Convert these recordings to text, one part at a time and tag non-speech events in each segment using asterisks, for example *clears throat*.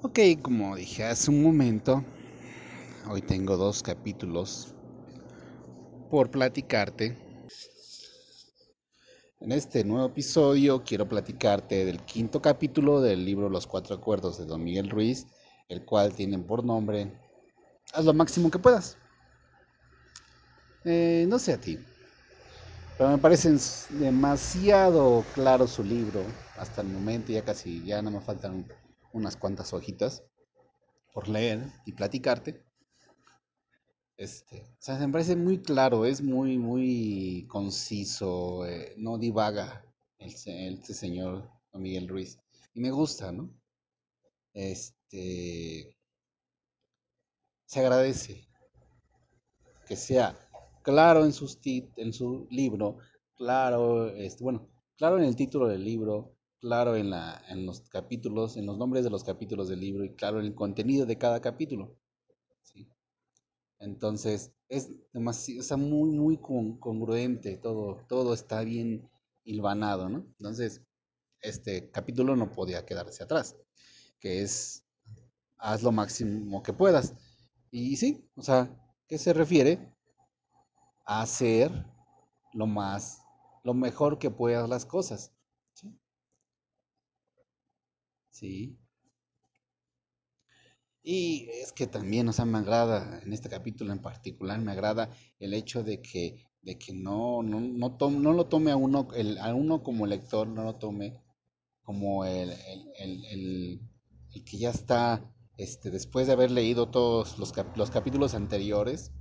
Ok, como dije hace un momento, hoy tengo dos capítulos por platicarte. En este nuevo episodio quiero platicarte del quinto capítulo del libro Los Cuatro Acuerdos de Don Miguel Ruiz, el cual tiene por nombre Haz lo máximo que puedas. Eh, no sé a ti, pero me parece demasiado claro su libro hasta el momento, ya casi, ya no me faltan unas cuantas hojitas por leer y platicarte. Este, o sea, me parece muy claro, es muy, muy conciso, eh, no divaga el, este señor Miguel Ruiz. Y me gusta, ¿no? Este, se agradece que sea claro en, sus en su libro, claro, este, bueno, claro en el título del libro, claro en, la, en los capítulos, en los nombres de los capítulos del libro y claro en el contenido de cada capítulo. Entonces, es demasiado, muy, muy congruente, todo, todo está bien hilvanado, ¿no? Entonces, este capítulo no podía quedarse atrás, que es, haz lo máximo que puedas. Y sí, o sea, ¿qué se refiere? A hacer lo más, lo mejor que puedas las cosas. Sí. Sí. Y es que también, o sea, me agrada, en este capítulo en particular, me agrada el hecho de que, de que no, no, no, no lo tome a uno, el, a uno como lector, no lo tome como el, el, el, el que ya está, este, después de haber leído todos los, los capítulos anteriores,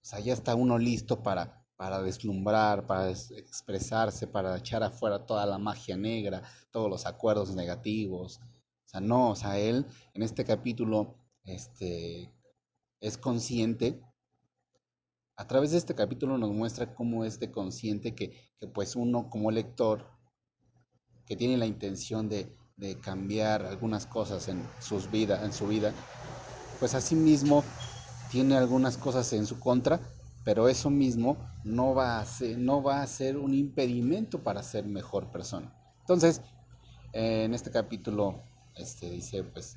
o sea, ya está uno listo para, para deslumbrar, para expresarse, para echar afuera toda la magia negra, todos los acuerdos negativos, sea, no, o sea, él en este capítulo este, es consciente. A través de este capítulo nos muestra cómo es de consciente que, que pues uno como lector que tiene la intención de, de cambiar algunas cosas en, sus vida, en su vida, pues mismo tiene algunas cosas en su contra, pero eso mismo no va a ser, no va a ser un impedimento para ser mejor persona. Entonces, en este capítulo este, dice, pues,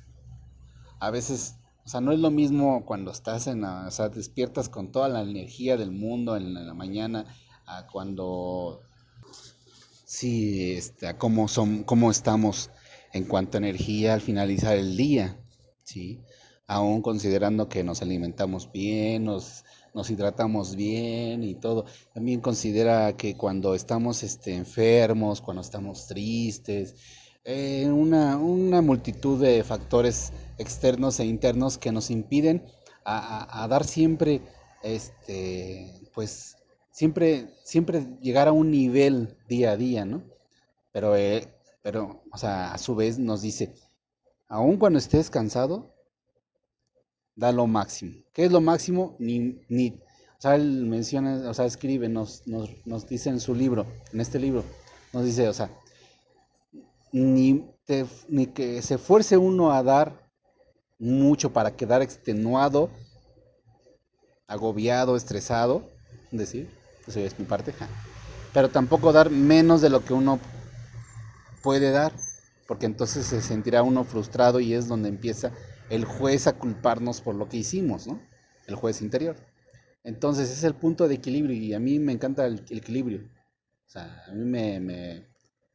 a veces, o sea, no es lo mismo cuando estás en la, o sea, despiertas con toda la energía del mundo en la mañana, a cuando, sí, a cómo, son, cómo estamos en cuanto a energía al finalizar el día, ¿sí? Aún considerando que nos alimentamos bien, nos, nos hidratamos bien y todo. También considera que cuando estamos este, enfermos, cuando estamos tristes, eh, una, una, multitud de factores externos e internos que nos impiden a, dar siempre, este, pues, siempre, siempre llegar a un nivel día a día, ¿no? Pero, eh, pero, o sea, a su vez nos dice, aun cuando estés cansado, da lo máximo. ¿Qué es lo máximo? Ni, ni, o sea, él menciona, o sea, escribe, nos, nos, nos dice en su libro, en este libro, nos dice, o sea, ni, ni que se fuerce uno a dar mucho para quedar extenuado, agobiado, estresado, decir, eso es mi parte, pero tampoco dar menos de lo que uno puede dar, porque entonces se sentirá uno frustrado y es donde empieza el juez a culparnos por lo que hicimos, ¿no? El juez interior. Entonces es el punto de equilibrio y a mí me encanta el, equilibrio. O sea, a mí me, me,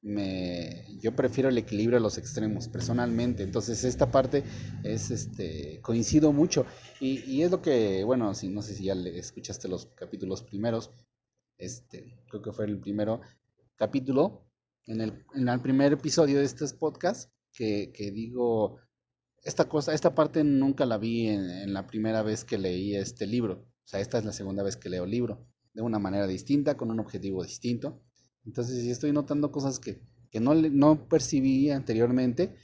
me, yo prefiero el equilibrio a los extremos personalmente. Entonces esta parte es, este, coincido mucho y, y es lo que, bueno, si, no sé si ya le escuchaste los capítulos primeros, este, creo que fue el primero capítulo, en el, en el primer episodio de este podcast, que, que, digo, esta cosa, esta parte nunca la vi en, en la primera vez que leí este libro. O sea, esta es la segunda vez que leo el libro, de una manera distinta, con un objetivo distinto. Entonces, sí estoy notando cosas que, que no, no percibí anteriormente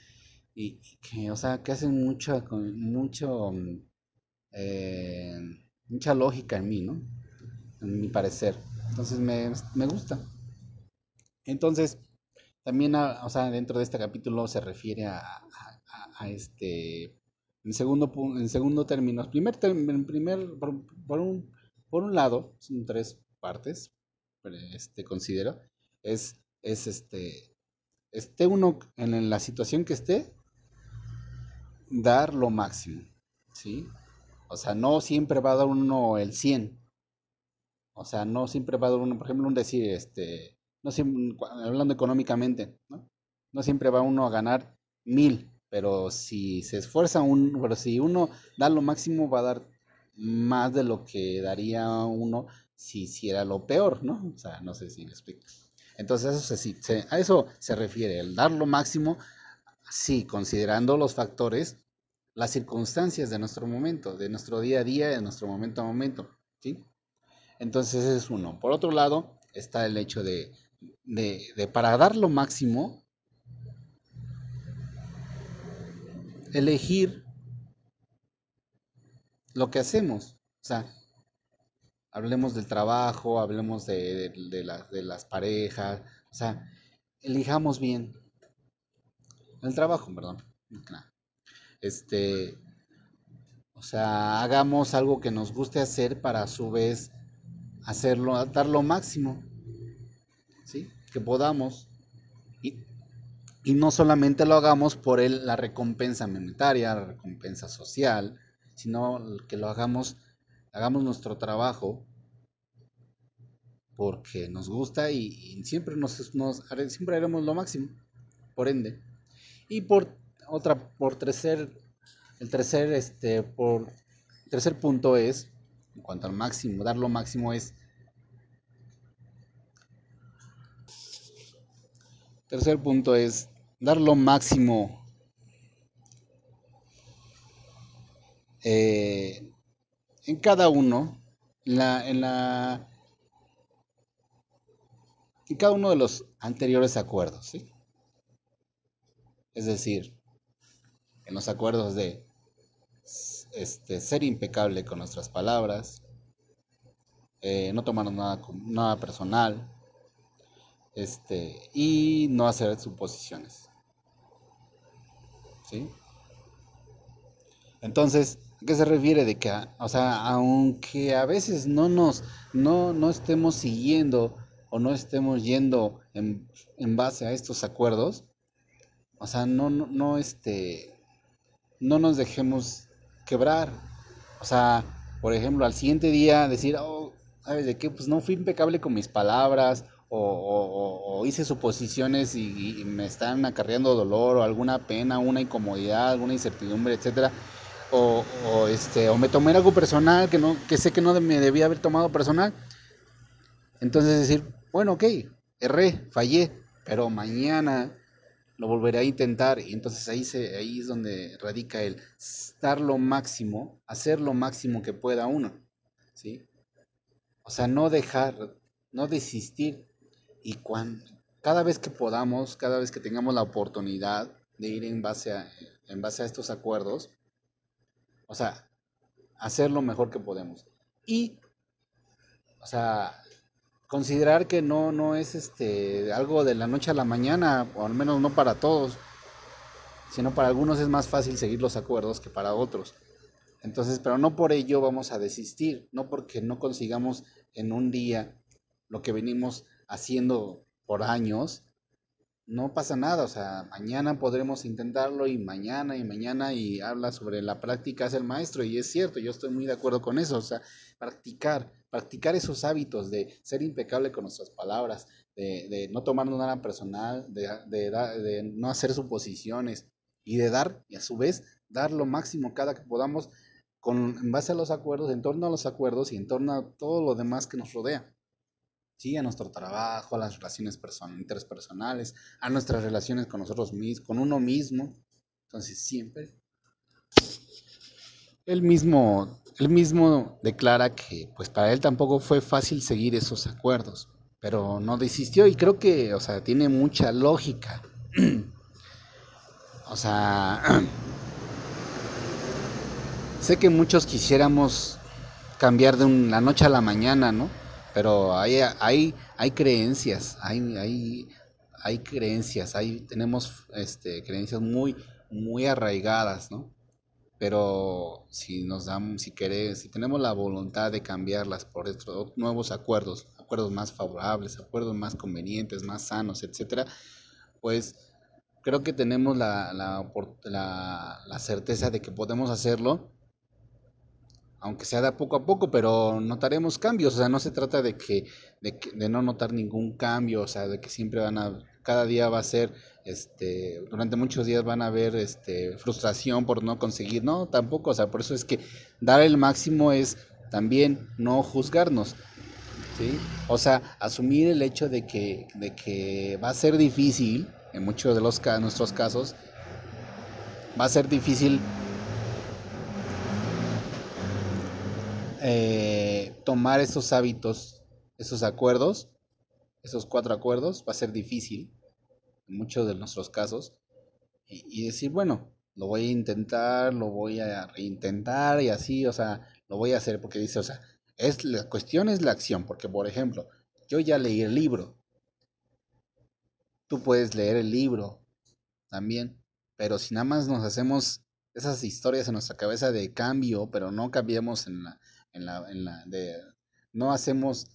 y, que, o sea, que hacen mucha, mucho, eh, mucha lógica en mí, ¿no? En mi parecer. Entonces, me, me gusta. Entonces, también, o sea, dentro de este capítulo se refiere a, este, en segundo, en segundo término, primer, en primer por, por, un, por un lado, son tres partes este, considero, es, es este, esté uno en la situación que esté, dar lo máximo, ¿sí? O sea, no siempre va a dar uno el 100. O sea, no siempre va a dar uno, por ejemplo, un decir, este, no siempre, hablando económicamente, ¿no? No siempre va uno a ganar mil, pero si se esfuerza un, pero si uno da lo máximo va a dar más de lo que daría uno si hiciera lo peor, ¿no? O sea, no sé si me explico. Entonces, eso se, se, a eso se refiere, el dar lo máximo, sí, considerando los factores, las circunstancias de nuestro momento, de nuestro día a día, de nuestro momento a momento, ¿sí? Entonces, es uno. Por otro lado, está el hecho de, de, de para dar lo máximo, elegir lo que hacemos. O sea, hablemos del trabajo, hablemos de, de, de, de las parejas, o sea, elijamos bien. El trabajo, perdón. Este, o sea, hagamos algo que nos guste hacer para a su vez hacerlo, dar lo máximo, ¿sí? Que podamos. Y, no solamente lo hagamos por el, la recompensa monetaria, la recompensa social, sino que lo hagamos, hagamos nuestro trabajo porque nos gusta y, siempre nos, siempre haremos lo máximo, por ende. Y por otra, por tercer, el tercer, este, por tercer punto es, en cuanto al máximo, dar lo máximo es, tercer punto es dar lo máximo eh, en cada uno, en la, en la, en cada uno de los anteriores acuerdos, ¿sí? Es decir, en los acuerdos de este, ser impecable con nuestras palabras, eh, no tomarnos nada, nada personal, este, y no hacer suposiciones. ¿Sí? Entonces, ¿a qué se refiere? De que, o sea, aunque a veces no nos, no, no estemos siguiendo o no estemos yendo en, en base a estos acuerdos, o sea, no, no, no, este, no nos dejemos quebrar. O sea, por ejemplo, al siguiente día decir, oh, ¿sabes de qué? Pues no fui impecable con mis palabras, o, o, hice suposiciones y, me están acarreando dolor, o alguna pena, una incomodidad, alguna incertidumbre, etcétera. O, o, este, o me tomé algo personal que, no, que sé que no me debía haber tomado personal. Entonces decir, bueno, ok, erré, fallé, pero mañana lo volveré a intentar y entonces ahí, se, ahí es donde radica el dar lo máximo, hacer lo máximo que pueda uno, ¿sí? O sea, no dejar, no desistir y cada vez que podamos, cada vez que tengamos la oportunidad de ir en base a, en base a estos acuerdos, o sea, hacer lo mejor que podemos. Y, o sea, considerar que no, no es este algo de la noche a la mañana, o al menos no para todos, sino para algunos es más fácil seguir los acuerdos que para otros. Entonces, pero no por ello vamos a desistir, no porque no consigamos en un día lo que venimos haciendo por años, no pasa nada, o sea, mañana podremos intentarlo y mañana y mañana y habla sobre la práctica es el maestro y es cierto, yo estoy muy de acuerdo con eso, o sea, practicar, practicar esos hábitos de ser impecable con nuestras palabras, de, no tomarnos nada personal, de, de, de, no hacer suposiciones y de dar, y a su vez, dar lo máximo cada que podamos con, en base a los acuerdos, en torno a los acuerdos y en torno a todo lo demás que nos rodea. ¿Sí? a nuestro trabajo, a las relaciones person interpersonales, a nuestras relaciones con nosotros mismos, con uno mismo. Entonces siempre él mismo, él mismo declara que pues para él tampoco fue fácil seguir esos acuerdos, pero no desistió y creo que, o sea, tiene mucha lógica. *clears throat* o sea, *clears throat* sé que muchos quisiéramos cambiar de la noche a la mañana, ¿no? Pero hay, hay, hay creencias, hay, hay, hay creencias, hay, tenemos este, creencias muy, muy arraigadas, ¿no? Pero si nos damos, si queremos, si tenemos la voluntad de cambiarlas por estos nuevos acuerdos, acuerdos más favorables, acuerdos más convenientes, más sanos, etcétera, pues creo que tenemos la, la, la, la certeza de que podemos hacerlo aunque sea de poco a poco, pero notaremos cambios, o sea, no se trata de que, de no notar ningún cambio, o sea, de que siempre van a, cada día va a ser, este, durante muchos días van a haber, este, frustración por no conseguir, no, tampoco, o sea, por eso es que dar el máximo es también no juzgarnos, ¿sí? O sea, asumir el hecho de que, de que va a ser difícil, en muchos de los nuestros casos, va a ser difícil eh, tomar esos hábitos, esos acuerdos, esos cuatro acuerdos, va a ser difícil en muchos de nuestros casos. Y, decir, bueno, lo voy a intentar, lo voy a reintentar y así, o sea, lo voy a hacer porque dice, o sea, es la cuestión es la acción, porque por ejemplo, yo ya leí el libro. Tú puedes leer el libro también, pero si nada más nos hacemos esas historias en nuestra cabeza de cambio, pero no cambiamos en la, no hacemos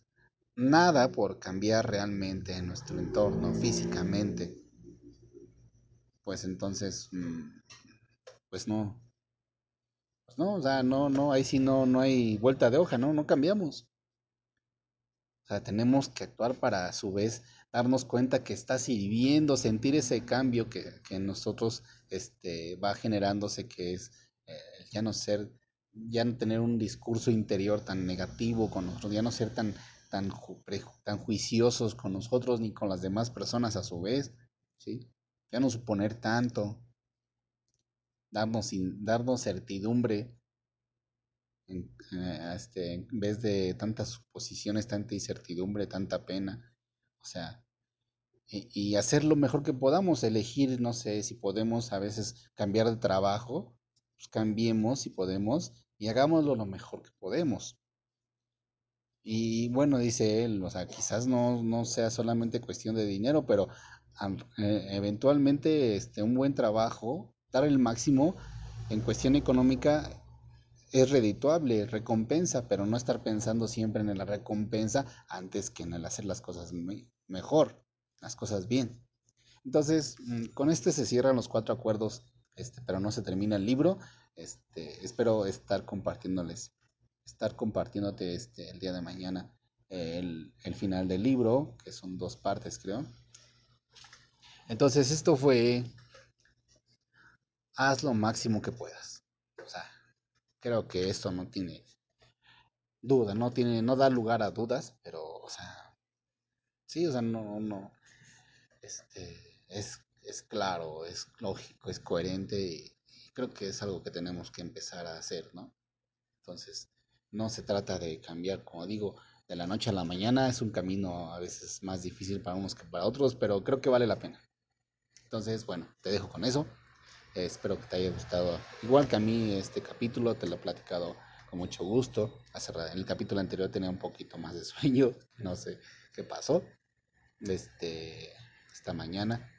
nada por cambiar realmente en nuestro entorno físicamente, pues entonces, mm, pues no, pues no, o sea, no, no, ahí sí no, no hay vuelta de hoja, ¿no? No cambiamos. O sea, tenemos que actuar para a su vez darnos cuenta que está sirviendo, sentir ese cambio que, que en nosotros este, va generándose, que es eh, ya no ser ya no tener un discurso interior tan negativo con nosotros, ya no ser tan, tan, tan juiciosos con nosotros ni con las demás personas a su vez, ¿sí? Ya no suponer tanto, darnos, darnos certidumbre en, eh, este, en vez de tantas suposiciones, tanta incertidumbre, tanta pena, o sea, y, y hacer lo mejor que podamos, elegir, no sé, si podemos a veces cambiar de trabajo, pues cambiemos si podemos y hagámoslo lo mejor que podemos. Y bueno, dice él, o sea, quizás no, no sea solamente cuestión de dinero, pero eh, eventualmente este, un buen trabajo, dar el máximo en cuestión económica es redituable, recompensa, pero no estar pensando siempre en la recompensa antes que en el hacer las cosas mejor, las cosas bien. Entonces, mm, con este se cierran los cuatro acuerdos, este, pero no se termina el libro. Este, espero estar compartiéndoles, estar compartiéndote este, el día de mañana el, el final del libro, que son dos partes creo. Entonces esto fue, haz lo máximo que puedas. O sea, creo que esto no tiene duda, no tiene, no da lugar a dudas, pero, o sea, sí, o sea, no, no, este, es, es claro, es lógico, es coherente y, creo que es algo que tenemos que empezar a hacer, ¿no? Entonces, no se trata de cambiar, como digo, de la noche a la mañana, es un camino a veces más difícil para unos que para otros, pero creo que vale la pena. Entonces, bueno, te dejo con eso. espero que te haya gustado. Igual que a mí este capítulo, te lo he platicado con mucho gusto. En el capítulo anterior tenía un poquito más de *laughs* sueño, no sé qué pasó. Este, esta mañana.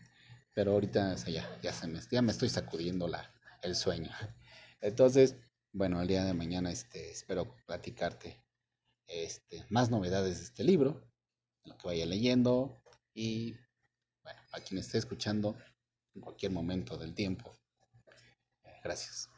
Pero ahorita ya, ya, se me, ya me estoy sacudiendo la, el sueño. Entonces, bueno, el día de mañana este, espero platicarte este, más novedades de este libro, lo que vaya leyendo y, bueno, a quien esté escuchando en cualquier momento del tiempo. Gracias.